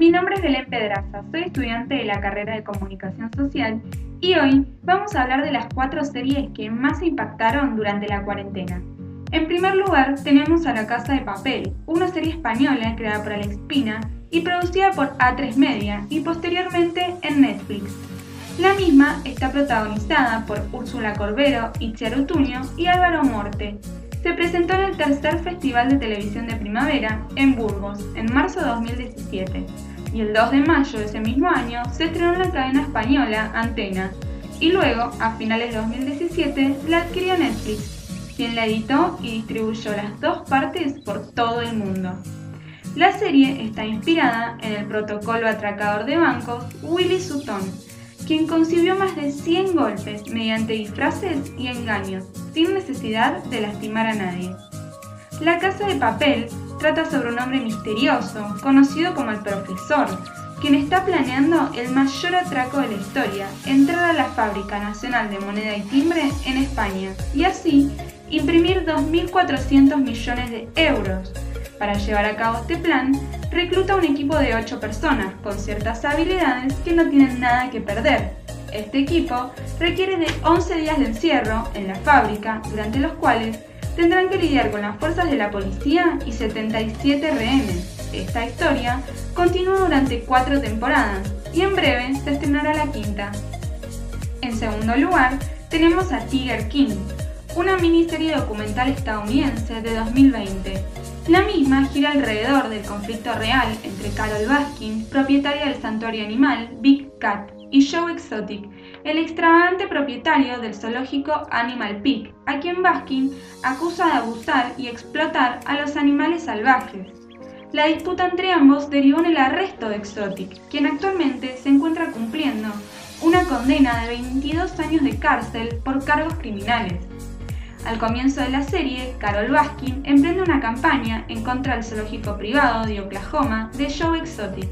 Mi nombre es Belén Pedraza, soy estudiante de la carrera de Comunicación Social y hoy vamos a hablar de las cuatro series que más impactaron durante la cuarentena. En primer lugar, tenemos a La Casa de Papel, una serie española creada por Alex Pina y producida por A3 Media y posteriormente en Netflix. La misma está protagonizada por Úrsula Corbero, Itziar Utuño y Álvaro Morte. Se presentó en el tercer Festival de Televisión de Primavera en Burgos en marzo de 2017 y el 2 de mayo de ese mismo año se estrenó en la cadena española Antena y luego, a finales de 2017, la adquirió Netflix, quien la editó y distribuyó las dos partes por todo el mundo. La serie está inspirada en el protocolo atracador de bancos Willy Sutton, quien concibió más de 100 golpes mediante disfraces y engaños, sin necesidad de lastimar a nadie. La Casa de Papel trata sobre un hombre misterioso, conocido como el Profesor, quien está planeando el mayor atraco de la historia, entrar a la Fábrica Nacional de Moneda y Timbre en España y así imprimir 2.400 millones de euros. Para llevar a cabo este plan, recluta un equipo de 8 personas con ciertas habilidades que no tienen nada que perder. Este equipo requiere de 11 días de encierro en la fábrica, durante los cuales tendrán que lidiar con las fuerzas de la policía y 77 rehenes. Esta historia continúa durante cuatro temporadas y en breve se estrenará la quinta. En segundo lugar, tenemos a Tiger King, una miniserie documental estadounidense de 2020. La misma gira alrededor del conflicto real entre Carol Baskin, propietaria del santuario animal Big Cat, y Joe Exotic, el extravagante propietario del zoológico Animal Peak, a quien Baskin acusa de abusar y explotar a los animales salvajes. La disputa entre ambos derivó en el arresto de Exotic, quien actualmente se encuentra cumpliendo una condena de 22 años de cárcel por cargos criminales. Al comienzo de la serie, Carol Baskin emprende una campaña en contra del zoológico privado de Oklahoma de Joe Exotic.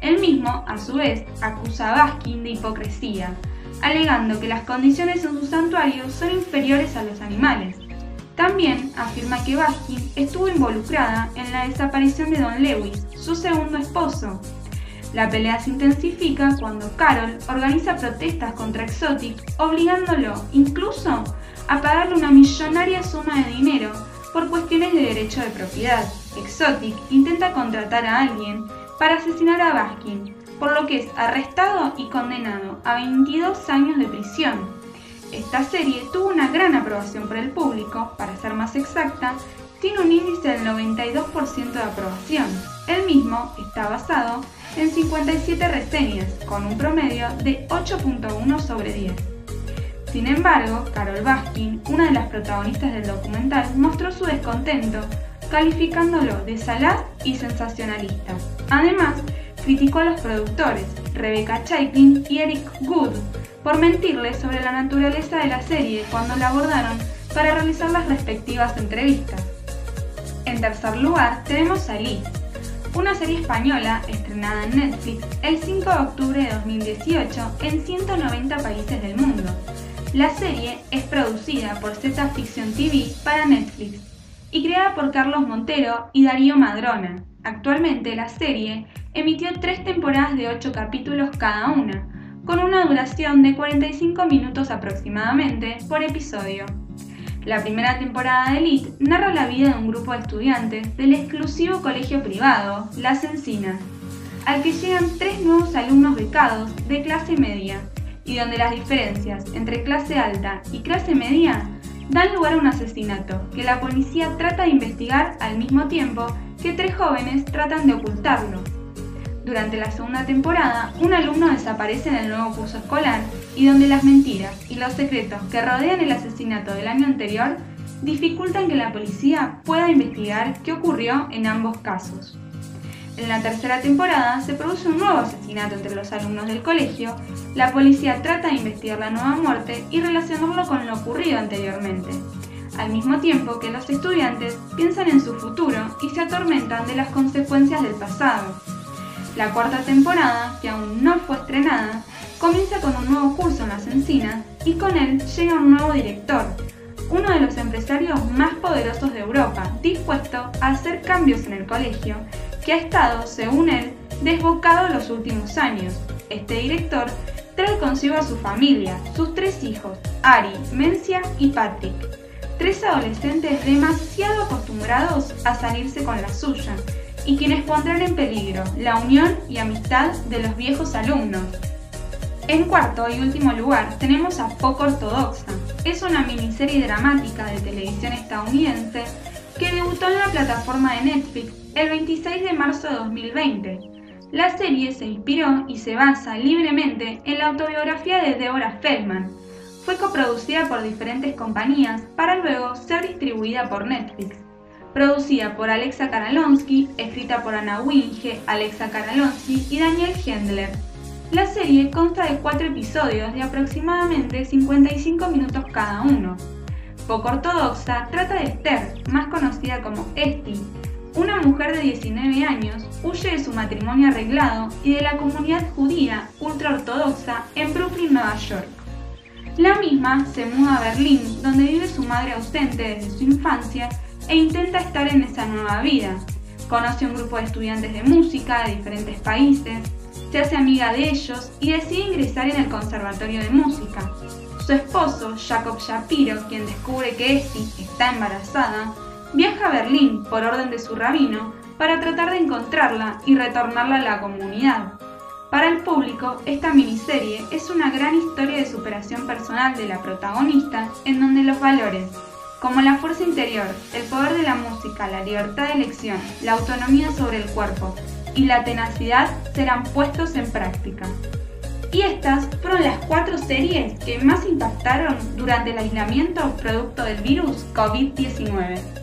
Él mismo, a su vez, acusa a Baskin de hipocresía, alegando que las condiciones en su santuario son inferiores a los animales. También afirma que Baskin estuvo involucrada en la desaparición de Don Lewis, su segundo esposo. La pelea se intensifica cuando Carol organiza protestas contra Exotic, obligándolo incluso a pagarle una millonaria suma de dinero por cuestiones de derecho de propiedad. Exotic intenta contratar a alguien para asesinar a Baskin, por lo que es arrestado y condenado a 22 años de prisión. Esta serie tuvo una gran aprobación por el público, para ser más exacta, tiene un índice del 92% de aprobación. El mismo está basado en 57 reseñas, con un promedio de 8.1 sobre 10. Sin embargo, Carol Baskin, una de las protagonistas del documental, mostró su descontento, calificándolo de salaz y sensacionalista. Además, criticó a los productores, Rebecca Chaikin y Eric Good, por mentirles sobre la naturaleza de la serie cuando la abordaron para realizar las respectivas entrevistas. En tercer lugar, tenemos a Liz, una serie española estrenada en Netflix el 5 de octubre de 2018 en 190 países del mundo. La serie es producida por Z Fiction TV para Netflix y creada por Carlos Montero y Darío Madrona. Actualmente la serie emitió tres temporadas de 8 capítulos cada una, con una duración de 45 minutos aproximadamente por episodio. La primera temporada de Elite narra la vida de un grupo de estudiantes del exclusivo colegio privado, Las Encinas, al que llegan tres nuevos alumnos becados de clase media, y donde las diferencias entre clase alta y clase media dan lugar a un asesinato que la policía trata de investigar al mismo tiempo que tres jóvenes tratan de ocultarlo. Durante la segunda temporada, un alumno desaparece en el nuevo curso escolar y donde las mentiras y los secretos que rodean el asesinato del año anterior dificultan que la policía pueda investigar qué ocurrió en ambos casos. En la tercera temporada se produce un nuevo asesinato entre los alumnos del colegio, la policía trata de investigar la nueva muerte y relacionarlo con lo ocurrido anteriormente, al mismo tiempo que los estudiantes piensan en su futuro y se atormentan de las consecuencias del pasado. La cuarta temporada, que aún no fue estrenada, comienza con un nuevo curso en las encinas y con él llega un nuevo director, uno de los empresarios más poderosos de Europa, dispuesto a hacer cambios en el colegio, que ha estado, según él, desbocado los últimos años. Este director trae consigo a su familia, sus tres hijos, Ari, Mencia y Patrick. Tres adolescentes demasiado acostumbrados a salirse con la suya y quienes pondrán en peligro la unión y amistad de los viejos alumnos. En cuarto y último lugar tenemos a Poco Ortodoxa. Es una miniserie dramática de televisión estadounidense que debutó en la plataforma de Netflix el 26 de marzo de 2020. La serie se inspiró y se basa libremente en la autobiografía de Deborah Feldman. Fue coproducida por diferentes compañías para luego ser distribuida por Netflix. Producida por Alexa Karalonsky, escrita por Ana Winge, Alexa Karalonsky y Daniel Hendler. La serie consta de cuatro episodios de aproximadamente 55 minutos cada uno. Poco ortodoxa trata de Esther, más conocida como Esti, una mujer de 19 años huye de su matrimonio arreglado y de la comunidad judía ultraortodoxa en Brooklyn, Nueva York. La misma se muda a Berlín, donde vive su madre ausente desde su infancia e intenta estar en esa nueva vida. Conoce un grupo de estudiantes de música de diferentes países, se hace amiga de ellos y decide ingresar en el Conservatorio de Música. Su esposo, Jacob Shapiro, quien descubre que Esty está embarazada, viaja a Berlín por orden de su rabino para tratar de encontrarla y retornarla a la comunidad. Para el público, esta miniserie es una gran historia de superación personal de la protagonista en donde los valores, como la fuerza interior, el poder de la música, la libertad de elección, la autonomía sobre el cuerpo, y la tenacidad serán puestos en práctica. Y estas fueron las cuatro series que más impactaron durante el aislamiento producto del virus COVID-19.